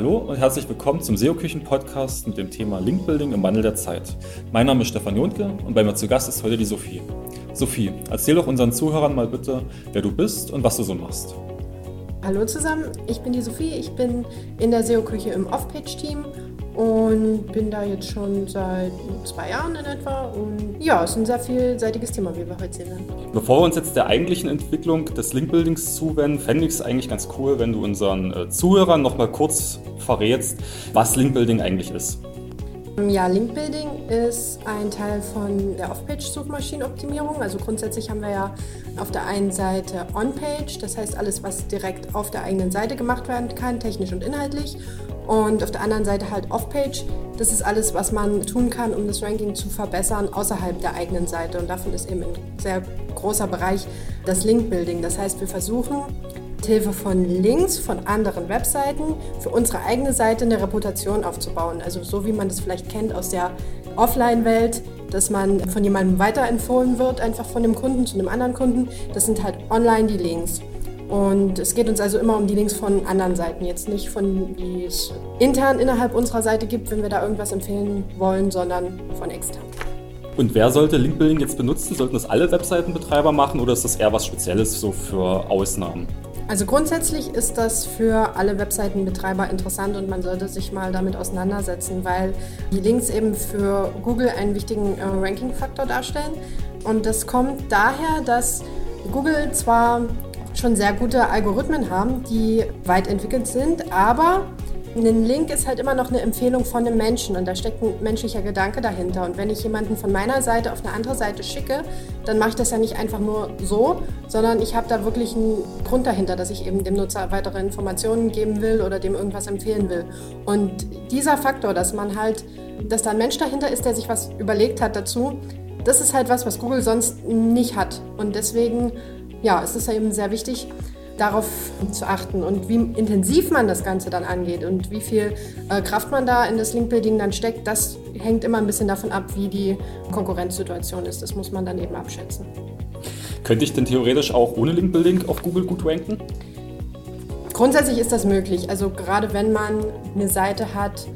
Hallo und herzlich willkommen zum SEO-Küchen-Podcast mit dem Thema Linkbuilding im Wandel der Zeit. Mein Name ist Stefan Jontke und bei mir zu Gast ist heute die Sophie. Sophie, erzähl doch unseren Zuhörern mal bitte, wer du bist und was du so machst. Hallo zusammen, ich bin die Sophie, ich bin in der SEO-Küche im Off-Page-Team und bin da jetzt schon seit zwei Jahren in etwa. Und ja, es ist ein sehr vielseitiges Thema, wie wir heute sehen werden. Bevor wir uns jetzt der eigentlichen Entwicklung des Linkbuildings zuwenden, fände ich es eigentlich ganz cool, wenn du unseren äh, Zuhörern noch mal kurz verrätst, was Linkbuilding eigentlich ist. Ja, Linkbuilding ist ein Teil von der Off-Page-Suchmaschinenoptimierung. Also grundsätzlich haben wir ja auf der einen Seite On-Page, das heißt alles, was direkt auf der eigenen Seite gemacht werden kann, technisch und inhaltlich. Und auf der anderen Seite halt Off-Page. Das ist alles, was man tun kann, um das Ranking zu verbessern außerhalb der eigenen Seite. Und davon ist eben ein sehr großer Bereich das Link-Building. Das heißt, wir versuchen Hilfe von Links von anderen Webseiten für unsere eigene Seite eine Reputation aufzubauen. Also so wie man das vielleicht kennt aus der Offline-Welt, dass man von jemandem weiterempfohlen wird, einfach von dem Kunden zu einem anderen Kunden. Das sind halt online die Links. Und es geht uns also immer um die Links von anderen Seiten, jetzt nicht von, die es intern innerhalb unserer Seite gibt, wenn wir da irgendwas empfehlen wollen, sondern von extern. Und wer sollte Linkbuilding jetzt benutzen? Sollten das alle Webseitenbetreiber machen oder ist das eher was Spezielles so für Ausnahmen? Also grundsätzlich ist das für alle Webseitenbetreiber interessant und man sollte sich mal damit auseinandersetzen, weil die Links eben für Google einen wichtigen äh, Ranking-Faktor darstellen. Und das kommt daher, dass Google zwar schon sehr gute Algorithmen haben, die weit entwickelt sind, aber ein Link ist halt immer noch eine Empfehlung von einem Menschen und da steckt ein menschlicher Gedanke dahinter. Und wenn ich jemanden von meiner Seite auf eine andere Seite schicke, dann mache ich das ja nicht einfach nur so, sondern ich habe da wirklich einen Grund dahinter, dass ich eben dem Nutzer weitere Informationen geben will oder dem irgendwas empfehlen will. Und dieser Faktor, dass man halt, dass da ein Mensch dahinter ist, der sich was überlegt hat dazu, das ist halt was, was Google sonst nicht hat. Und deswegen ja, es ist ja eben sehr wichtig, darauf zu achten und wie intensiv man das Ganze dann angeht und wie viel äh, Kraft man da in das Linkbuilding dann steckt, das hängt immer ein bisschen davon ab, wie die Konkurrenzsituation ist. Das muss man dann eben abschätzen. Könnte ich denn theoretisch auch ohne Linkbuilding auf Google gut ranken? Grundsätzlich ist das möglich. Also gerade wenn man eine Seite hat,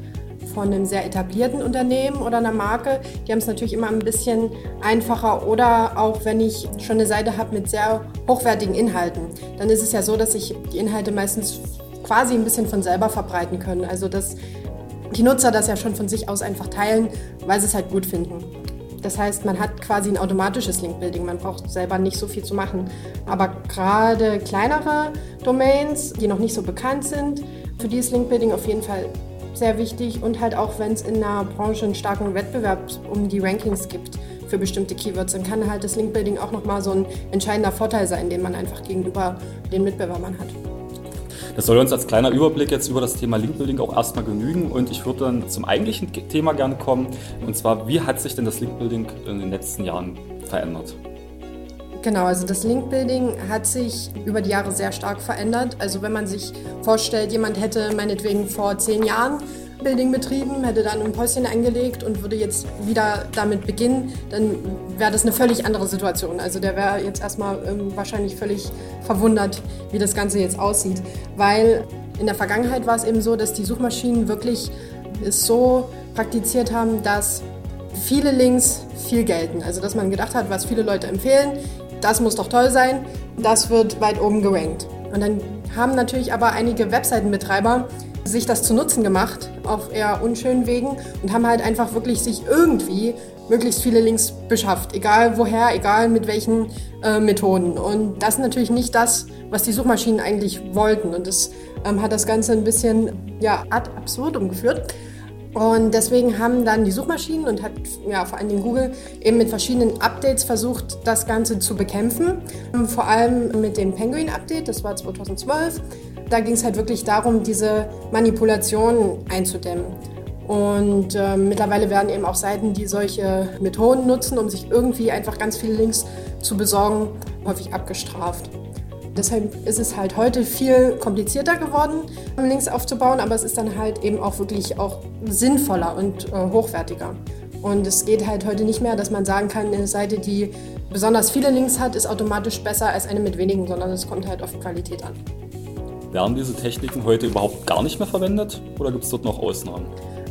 von einem sehr etablierten Unternehmen oder einer Marke, die haben es natürlich immer ein bisschen einfacher. Oder auch wenn ich schon eine Seite habe mit sehr hochwertigen Inhalten, dann ist es ja so, dass sich die Inhalte meistens quasi ein bisschen von selber verbreiten können. Also dass die Nutzer das ja schon von sich aus einfach teilen, weil sie es halt gut finden. Das heißt, man hat quasi ein automatisches Link-Building. Man braucht selber nicht so viel zu machen. Aber gerade kleinere Domains, die noch nicht so bekannt sind, für die ist Link-Building auf jeden Fall sehr wichtig und halt auch, wenn es in einer Branche einen starken Wettbewerb um die Rankings gibt für bestimmte Keywords, dann kann halt das Linkbuilding auch nochmal so ein entscheidender Vorteil sein, den man einfach gegenüber den Mitbewerbern hat. Das soll uns als kleiner Überblick jetzt über das Thema Linkbuilding auch erstmal genügen und ich würde dann zum eigentlichen Thema gerne kommen und zwar, wie hat sich denn das Linkbuilding in den letzten Jahren verändert? Genau, also das Link-Building hat sich über die Jahre sehr stark verändert. Also wenn man sich vorstellt, jemand hätte meinetwegen vor zehn Jahren Building betrieben, hätte dann ein Päuschen eingelegt und würde jetzt wieder damit beginnen, dann wäre das eine völlig andere Situation. Also der wäre jetzt erstmal ähm, wahrscheinlich völlig verwundert, wie das Ganze jetzt aussieht. Weil in der Vergangenheit war es eben so, dass die Suchmaschinen wirklich es so praktiziert haben, dass viele Links viel gelten. Also dass man gedacht hat, was viele Leute empfehlen, das muss doch toll sein, das wird weit oben gerankt. Und dann haben natürlich aber einige Webseitenbetreiber sich das zu Nutzen gemacht, auf eher unschönen Wegen und haben halt einfach wirklich sich irgendwie möglichst viele Links beschafft, egal woher, egal mit welchen äh, Methoden. Und das ist natürlich nicht das, was die Suchmaschinen eigentlich wollten. Und das ähm, hat das Ganze ein bisschen ja, ad absurdum geführt. Und deswegen haben dann die Suchmaschinen und hat ja, vor allen Dingen Google eben mit verschiedenen Updates versucht, das Ganze zu bekämpfen. Vor allem mit dem Penguin Update, das war 2012. Da ging es halt wirklich darum, diese Manipulationen einzudämmen. Und äh, mittlerweile werden eben auch Seiten, die solche Methoden nutzen, um sich irgendwie einfach ganz viele Links zu besorgen, häufig abgestraft. Deshalb ist es halt heute viel komplizierter geworden, Links aufzubauen, aber es ist dann halt eben auch wirklich auch sinnvoller und äh, hochwertiger. Und es geht halt heute nicht mehr, dass man sagen kann, eine Seite, die besonders viele Links hat, ist automatisch besser als eine mit wenigen, sondern es kommt halt auf Qualität an. Werden diese Techniken heute überhaupt gar nicht mehr verwendet oder gibt es dort noch Ausnahmen?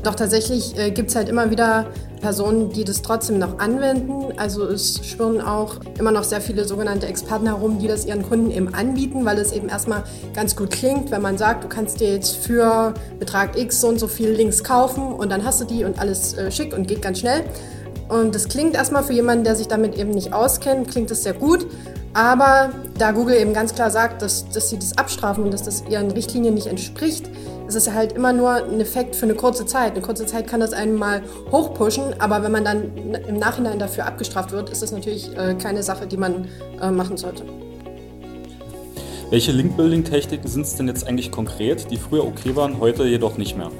Doch tatsächlich äh, gibt es halt immer wieder Personen, die das trotzdem noch anwenden. Also es schwirren auch immer noch sehr viele sogenannte Experten herum, die das ihren Kunden eben anbieten, weil es eben erstmal ganz gut klingt, wenn man sagt, du kannst dir jetzt für Betrag X so und so viel Links kaufen und dann hast du die und alles äh, schick und geht ganz schnell. Und das klingt erstmal für jemanden, der sich damit eben nicht auskennt, klingt das sehr gut. Aber da Google eben ganz klar sagt, dass, dass sie das abstrafen und dass das ihren Richtlinien nicht entspricht, es ist halt immer nur ein Effekt für eine kurze Zeit. Eine kurze Zeit kann das einen mal hochpushen, aber wenn man dann im Nachhinein dafür abgestraft wird, ist das natürlich äh, keine Sache, die man äh, machen sollte. Welche Link-Building-Techniken sind es denn jetzt eigentlich konkret, die früher okay waren, heute jedoch nicht mehr?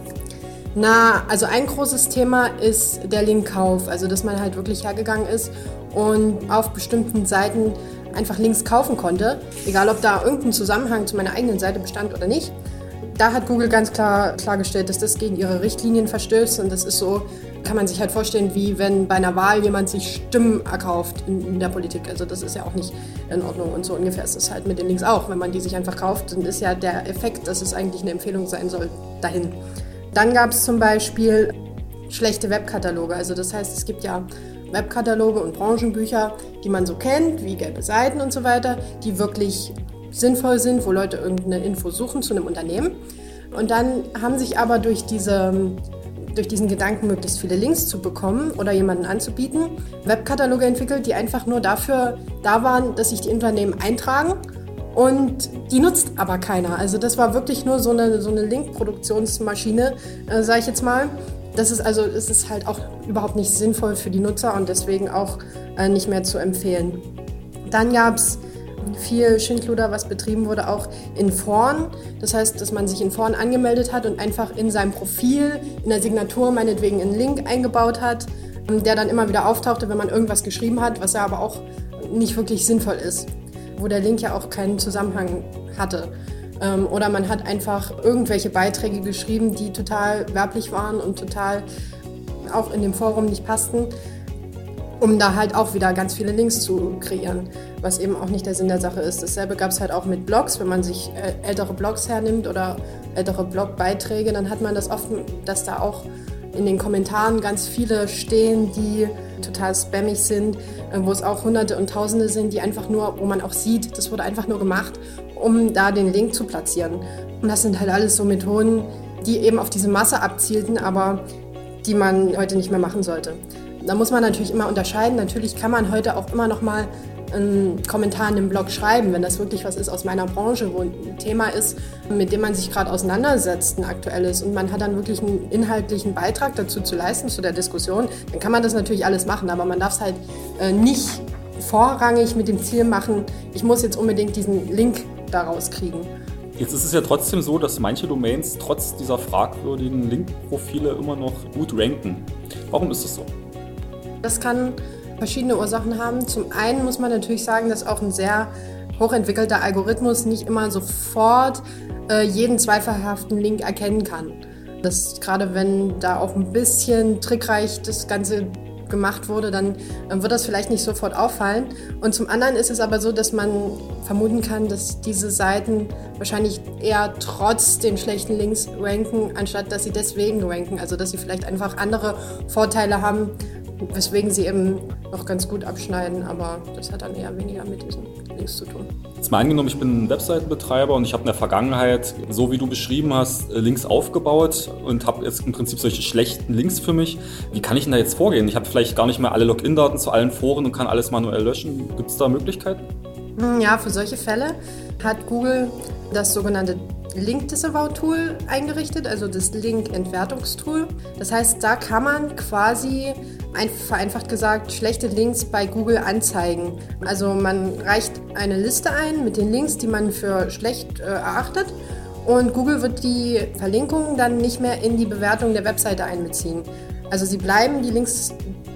Na, also ein großes Thema ist der Linkkauf, also dass man halt wirklich hergegangen ist und auf bestimmten Seiten einfach Links kaufen konnte, egal ob da irgendein Zusammenhang zu meiner eigenen Seite bestand oder nicht. Da hat Google ganz klar klargestellt, dass das gegen ihre Richtlinien verstößt und das ist so, kann man sich halt vorstellen, wie wenn bei einer Wahl jemand sich Stimmen erkauft in, in, der Politik. Also das ist ja auch nicht in Ordnung und so ungefähr ist es halt mit den Links auch. Wenn man die sich einfach kauft, dann ist ja der Effekt, dass es eigentlich eine Empfehlung sein soll, dahin. Dann gab es zum Beispiel schlechte Webkataloge. Also das heißt, es gibt ja Webkataloge und Branchenbücher, die man so kennt, wie gelbe Seiten und so weiter, die wirklich sinnvoll sind, wo Leute irgendeine Info suchen zu einem Unternehmen. Und dann haben sich aber durch, diese, durch diesen Gedanken, möglichst viele Links zu bekommen oder jemanden anzubieten, Webkataloge entwickelt, die einfach nur dafür da waren, dass sich die Unternehmen eintragen und die nutzt aber keiner. Also das war wirklich nur so eine, so eine Link-Produktionsmaschine, äh, sage ich jetzt mal. Das ist also, es ist halt auch überhaupt nicht sinnvoll für die Nutzer und deswegen auch äh, nicht mehr zu empfehlen. Dann gab es viel Schindluder, was betrieben wurde, auch in Foren. Das heißt, dass man sich in Foren angemeldet hat und einfach in seinem Profil, in der Signatur meinetwegen einen Link eingebaut hat, der dann immer wieder auftauchte, wenn man irgendwas geschrieben hat, was ja aber auch nicht wirklich sinnvoll ist, wo der Link ja auch keinen Zusammenhang hatte. Ähm, oder man hat einfach irgendwelche Beiträge geschrieben, die total werblich waren und total auch in dem Forum nicht passten um da halt auch wieder ganz viele Links zu kreieren, was eben auch nicht der Sinn der Sache ist. Dasselbe gab es halt auch mit Blogs, wenn man sich äh, ältere Blogs hernimmt oder ältere Blogbeiträge, dann hat man das oft, dass da auch in den Kommentaren ganz viele stehen, die total spammig sind, äh, wo es auch Hunderte und Tausende sind, die einfach nur, wo man auch sieht, das wurde einfach nur gemacht, um da den Link zu platzieren. Und das sind halt alles so Methoden, die eben auf diese Masse abzielten, aber die man heute nicht mehr machen sollte. Da muss man natürlich immer unterscheiden. Natürlich kann man heute auch immer noch mal einen Kommentar in dem Blog schreiben, wenn das wirklich was ist aus meiner Branche, wo ein Thema ist, mit dem man sich gerade auseinandersetzt, ein aktuelles, und man hat dann wirklich einen inhaltlichen Beitrag dazu zu leisten, zu der Diskussion, dann kann man das natürlich alles machen, aber man darf es halt äh, nicht vorrangig mit dem Ziel machen, ich muss jetzt unbedingt diesen Link daraus kriegen. Jetzt ist es ja trotzdem so, dass manche Domains trotz dieser fragwürdigen Link-Profile immer noch gut ranken. Warum ist das so? Das kann verschiedene Ursachen haben. Zum einen muss man natürlich sagen, dass auch ein sehr hochentwickelter Algorithmus nicht immer sofort äh, jeden zweifelhaften Link erkennen kann. Das, gerade wenn da auch ein bisschen trickreich das Ganze gemacht wurde, dann äh, wird das vielleicht nicht sofort auffallen. Und zum anderen ist es aber so, dass man vermuten kann, dass diese Seiten wahrscheinlich eher trotz den schlechten Links ranken, anstatt dass sie deswegen ranken. Also dass sie vielleicht einfach andere Vorteile haben, weswegen sie eben noch ganz gut abschneiden, aber das hat dann eher weniger mit diesen Links zu tun. Jetzt mal angenommen, ich bin ein Webseitenbetreiber und ich habe in der Vergangenheit, so wie du beschrieben hast, Links aufgebaut und habe jetzt im Prinzip solche schlechten Links für mich. Wie kann ich denn da jetzt vorgehen? Ich habe vielleicht gar nicht mehr alle Login-Daten zu allen Foren und kann alles manuell löschen. Gibt es da Möglichkeiten? Hm, ja, für solche Fälle hat Google das sogenannte Link Disavow Tool eingerichtet, also das Link Entwertungstool. Das heißt, da kann man quasi vereinfacht gesagt schlechte Links bei Google anzeigen. Also man reicht eine Liste ein mit den Links, die man für schlecht äh, erachtet und Google wird die Verlinkungen dann nicht mehr in die Bewertung der Webseite einbeziehen. Also sie bleiben die Links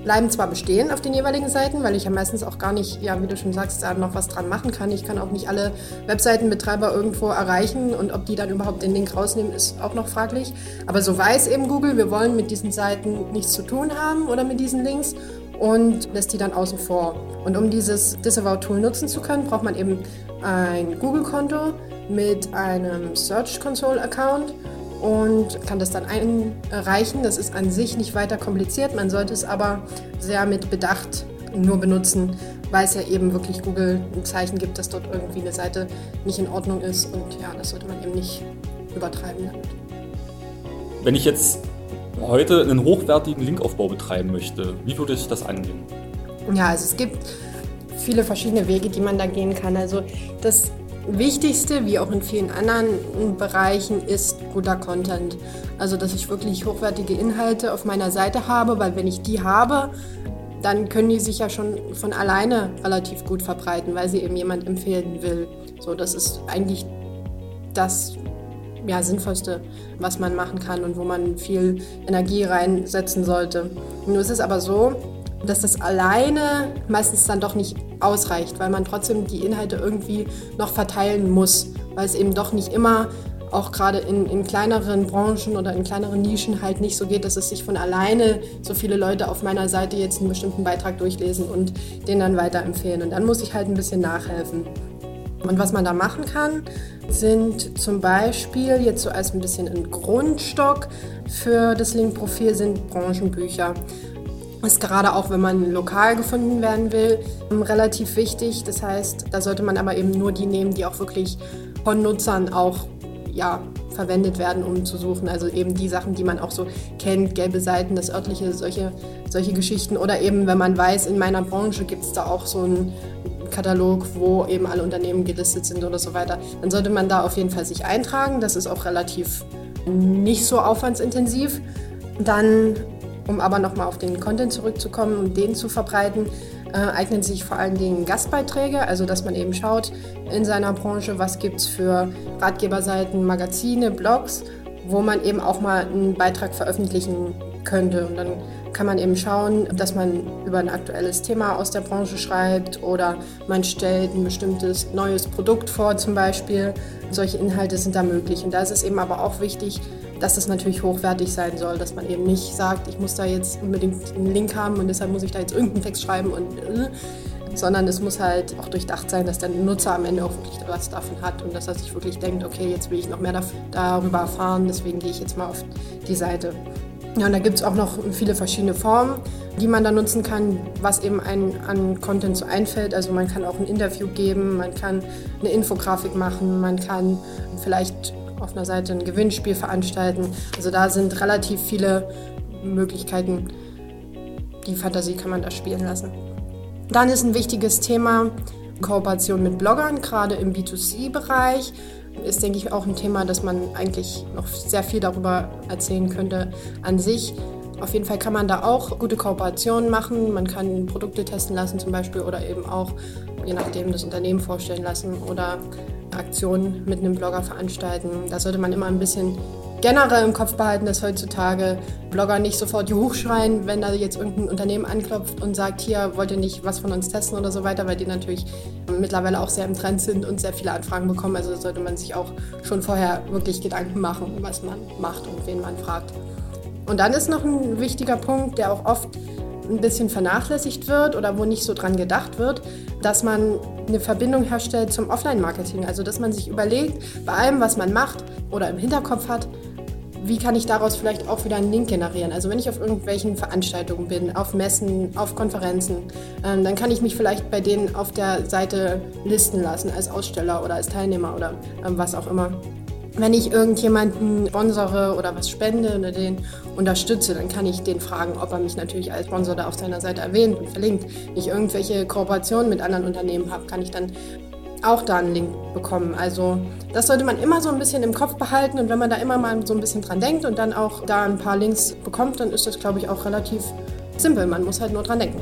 bleiben zwar bestehen auf den jeweiligen Seiten, weil ich ja meistens auch gar nicht, ja, wie du schon sagst, da noch was dran machen kann. Ich kann auch nicht alle Webseitenbetreiber irgendwo erreichen und ob die dann überhaupt den Link rausnehmen, ist auch noch fraglich. Aber so weiß eben Google, wir wollen mit diesen Seiten nichts zu tun haben oder mit diesen Links und lässt die dann außen vor. Und um dieses Disavow-Tool nutzen zu können, braucht man eben ein Google-Konto mit einem Search Console Account und kann das dann einreichen. Das ist an sich nicht weiter kompliziert, man sollte es aber sehr mit Bedacht nur benutzen, weil es ja eben wirklich Google ein Zeichen gibt, dass dort irgendwie eine Seite nicht in Ordnung ist und ja, das sollte man eben nicht übertreiben damit. Wenn ich jetzt heute einen hochwertigen Linkaufbau betreiben möchte, wie würde ich das angehen? Ja, also es gibt viele verschiedene Wege, die man da gehen kann. Also das Wichtigste, wie auch in vielen anderen Bereichen, ist guter Content. Also, dass ich wirklich hochwertige Inhalte auf meiner Seite habe, weil wenn ich die habe, dann können die sich ja schon von alleine relativ gut verbreiten, weil sie eben jemand empfehlen will. So, das ist eigentlich das ja, Sinnvollste, was man machen kann und wo man viel Energie reinsetzen sollte. Nur ist es aber so, dass das alleine meistens dann doch nicht ausreicht, weil man trotzdem die Inhalte irgendwie noch verteilen muss, weil es eben doch nicht immer, auch gerade in, in kleineren Branchen oder in kleineren Nischen halt nicht so geht, dass es sich von alleine so viele Leute auf meiner Seite jetzt einen bestimmten Beitrag durchlesen und den dann weiterempfehlen. Und dann muss ich halt ein bisschen nachhelfen. Und was man da machen kann, sind zum Beispiel jetzt so als ein bisschen ein Grundstock für das Link-Profil sind Branchenbücher ist gerade auch, wenn man lokal gefunden werden will, relativ wichtig. Das heißt, da sollte man aber eben nur die nehmen, die auch wirklich von Nutzern auch ja, verwendet werden, um zu suchen. Also eben die Sachen, die man auch so kennt, gelbe Seiten, das örtliche, solche, solche Geschichten. Oder eben, wenn man weiß, in meiner Branche gibt es da auch so einen Katalog, wo eben alle Unternehmen gelistet sind oder so weiter. Dann sollte man da auf jeden Fall sich eintragen. Das ist auch relativ nicht so aufwandsintensiv. Dann um aber nochmal auf den Content zurückzukommen und den zu verbreiten, äh, eignen sich vor allen Dingen Gastbeiträge, also dass man eben schaut in seiner Branche, was gibt es für Ratgeberseiten, Magazine, Blogs, wo man eben auch mal einen Beitrag veröffentlichen könnte. Und dann kann man eben schauen, dass man über ein aktuelles Thema aus der Branche schreibt oder man stellt ein bestimmtes neues Produkt vor zum Beispiel. Solche Inhalte sind da möglich. Und da ist es eben aber auch wichtig, dass das natürlich hochwertig sein soll, dass man eben nicht sagt, ich muss da jetzt unbedingt einen Link haben und deshalb muss ich da jetzt irgendeinen Text schreiben und äh, sondern es muss halt auch durchdacht sein, dass der Nutzer am Ende auch wirklich was davon hat und dass er sich wirklich denkt, okay, jetzt will ich noch mehr darüber erfahren, deswegen gehe ich jetzt mal auf die Seite. Ja, und da gibt es auch noch viele verschiedene Formen, die man da nutzen kann, was eben einen an Content so einfällt. Also man kann auch ein Interview geben, man kann eine Infografik machen, man kann vielleicht auf einer Seite ein Gewinnspiel veranstalten. Also da sind relativ viele Möglichkeiten. Die Fantasie kann man da spielen lassen. Dann ist ein wichtiges Thema Kooperation mit Bloggern, gerade im B2C-Bereich. Ist, denke ich, auch ein Thema, dass man eigentlich noch sehr viel darüber erzählen könnte an sich. Auf jeden Fall kann man da auch gute Kooperationen machen. Man kann Produkte testen lassen zum Beispiel oder eben auch, je nachdem, das Unternehmen vorstellen lassen oder Aktionen mit einem Blogger veranstalten. Da sollte man immer ein bisschen generell im Kopf behalten, dass heutzutage Blogger nicht sofort hochschreien, wenn da jetzt irgendein Unternehmen anklopft und sagt, hier wollt ihr nicht was von uns testen oder so weiter, weil die natürlich mittlerweile auch sehr im Trend sind und sehr viele Anfragen bekommen. Also sollte man sich auch schon vorher wirklich Gedanken machen, was man macht und wen man fragt. Und dann ist noch ein wichtiger Punkt, der auch oft ein bisschen vernachlässigt wird oder wo nicht so dran gedacht wird, dass man eine Verbindung herstellt zum Offline-Marketing. Also dass man sich überlegt, bei allem, was man macht oder im Hinterkopf hat, wie kann ich daraus vielleicht auch wieder einen Link generieren? Also wenn ich auf irgendwelchen Veranstaltungen bin, auf Messen, auf Konferenzen, ähm, dann kann ich mich vielleicht bei denen auf der Seite listen lassen als Aussteller oder als Teilnehmer oder ähm, was auch immer wenn ich irgendjemanden sponsere oder was spende oder den unterstütze, dann kann ich den fragen, ob er mich natürlich als Sponsor da auf seiner Seite erwähnt und verlinkt. Wenn ich irgendwelche Kooperationen mit anderen Unternehmen habe, kann ich dann auch da einen Link bekommen. Also das sollte man immer so ein bisschen im Kopf behalten und wenn man da immer mal so ein bisschen dran denkt und dann auch da ein paar Links bekommt, dann ist das, glaube ich, auch relativ simpel. Man muss halt nur dran denken.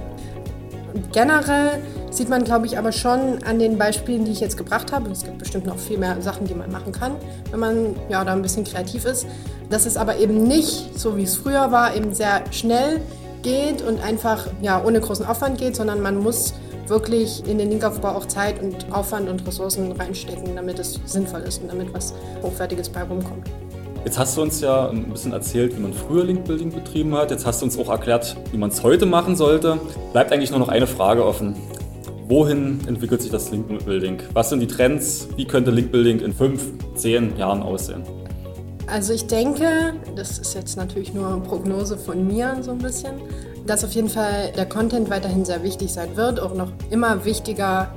Und generell sieht man, glaube ich, aber schon an den Beispielen, die ich jetzt gebracht habe, es gibt bestimmt noch viel mehr Sachen, die man machen kann, wenn man ja, da ein bisschen kreativ ist, dass es aber eben nicht, so wie es früher war, eben sehr schnell geht und einfach ja, ohne großen Aufwand geht, sondern man muss wirklich in den Linkaufbau auch Zeit und Aufwand und Ressourcen reinstecken, damit es sinnvoll ist und damit was Hochwertiges bei rumkommt. Jetzt hast du uns ja ein bisschen erzählt, wie man früher Linkbuilding betrieben hat. Jetzt hast du uns auch erklärt, wie man es heute machen sollte. Bleibt eigentlich nur noch eine Frage offen. Wohin entwickelt sich das Link-Building? Was sind die Trends? Wie könnte Link-Building in fünf, zehn Jahren aussehen? Also ich denke, das ist jetzt natürlich nur eine Prognose von mir so ein bisschen, dass auf jeden Fall der Content weiterhin sehr wichtig sein wird, auch noch immer wichtiger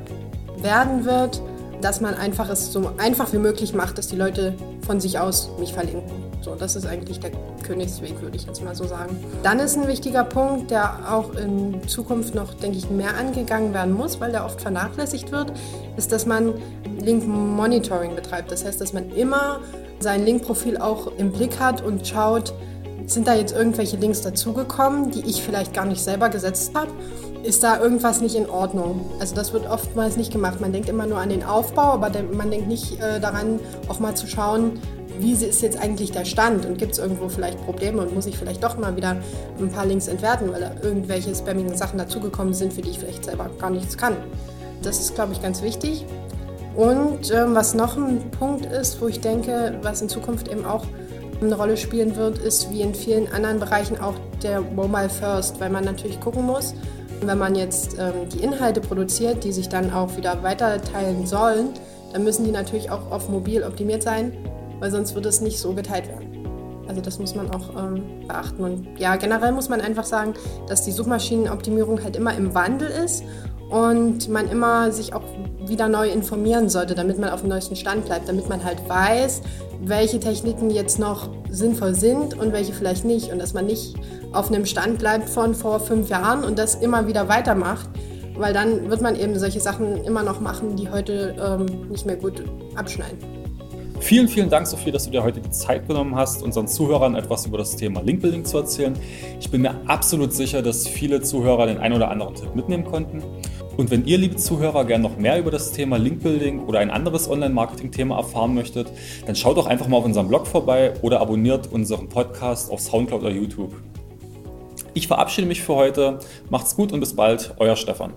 werden wird, dass man einfach es so einfach wie möglich macht, dass die Leute von sich aus mich verlinken. So, das ist eigentlich der Königsweg, würde ich jetzt mal so sagen. Dann ist ein wichtiger Punkt, der auch in Zukunft noch, denke ich, mehr angegangen werden muss, weil der oft vernachlässigt wird, ist, dass man Link-Monitoring betreibt. Das heißt, dass man immer sein Link-Profil auch im Blick hat und schaut, sind da jetzt irgendwelche Links dazugekommen, die ich vielleicht gar nicht selber gesetzt habe? Ist da irgendwas nicht in Ordnung? Also das wird oftmals nicht gemacht. Man denkt immer nur an den Aufbau, aber man denkt nicht äh, daran, auch mal zu schauen, wie ist jetzt eigentlich der Stand und gibt es irgendwo vielleicht Probleme und muss ich vielleicht doch mal wieder ein paar Links entwerten, weil da irgendwelche spammigen Sachen dazugekommen sind, für die ich vielleicht selber gar nichts kann. Das ist, glaube ich, ganz wichtig. Und ähm, was noch ein Punkt ist, wo ich denke, was in Zukunft eben auch eine Rolle spielen wird, ist wie in vielen anderen Bereichen auch der Mobile First, weil man natürlich gucken muss, wenn man jetzt ähm, die Inhalte produziert, die sich dann auch wieder weiterteilen sollen, dann müssen die natürlich auch auf mobil optimiert sein weil sonst würde es nicht so geteilt werden. Also das muss man auch ähm, beachten. Und ja, generell muss man einfach sagen, dass die Suchmaschinenoptimierung halt immer im Wandel ist und man immer sich auch wieder neu informieren sollte, damit man auf dem neuesten Stand bleibt, damit man halt weiß, welche Techniken jetzt noch sinnvoll sind und welche vielleicht nicht. Und dass man nicht auf einem Stand bleibt von vor fünf Jahren und das immer wieder weitermacht, weil dann wird man eben solche Sachen immer noch machen, die heute ähm, nicht mehr gut abschneiden. Vielen, vielen Dank, Sophie, dass du dir heute die Zeit genommen hast, unseren Zuhörern etwas über das Thema Linkbuilding zu erzählen. Ich bin mir absolut sicher, dass viele Zuhörer den einen oder anderen Tipp mitnehmen konnten. Und wenn ihr, liebe Zuhörer, gerne noch mehr über das Thema Linkbuilding oder ein anderes Online-Marketing-Thema erfahren möchtet, dann schaut doch einfach mal auf unserem Blog vorbei oder abonniert unseren Podcast auf Soundcloud oder YouTube. Ich verabschiede mich für heute. Macht's gut und bis bald, euer Stefan.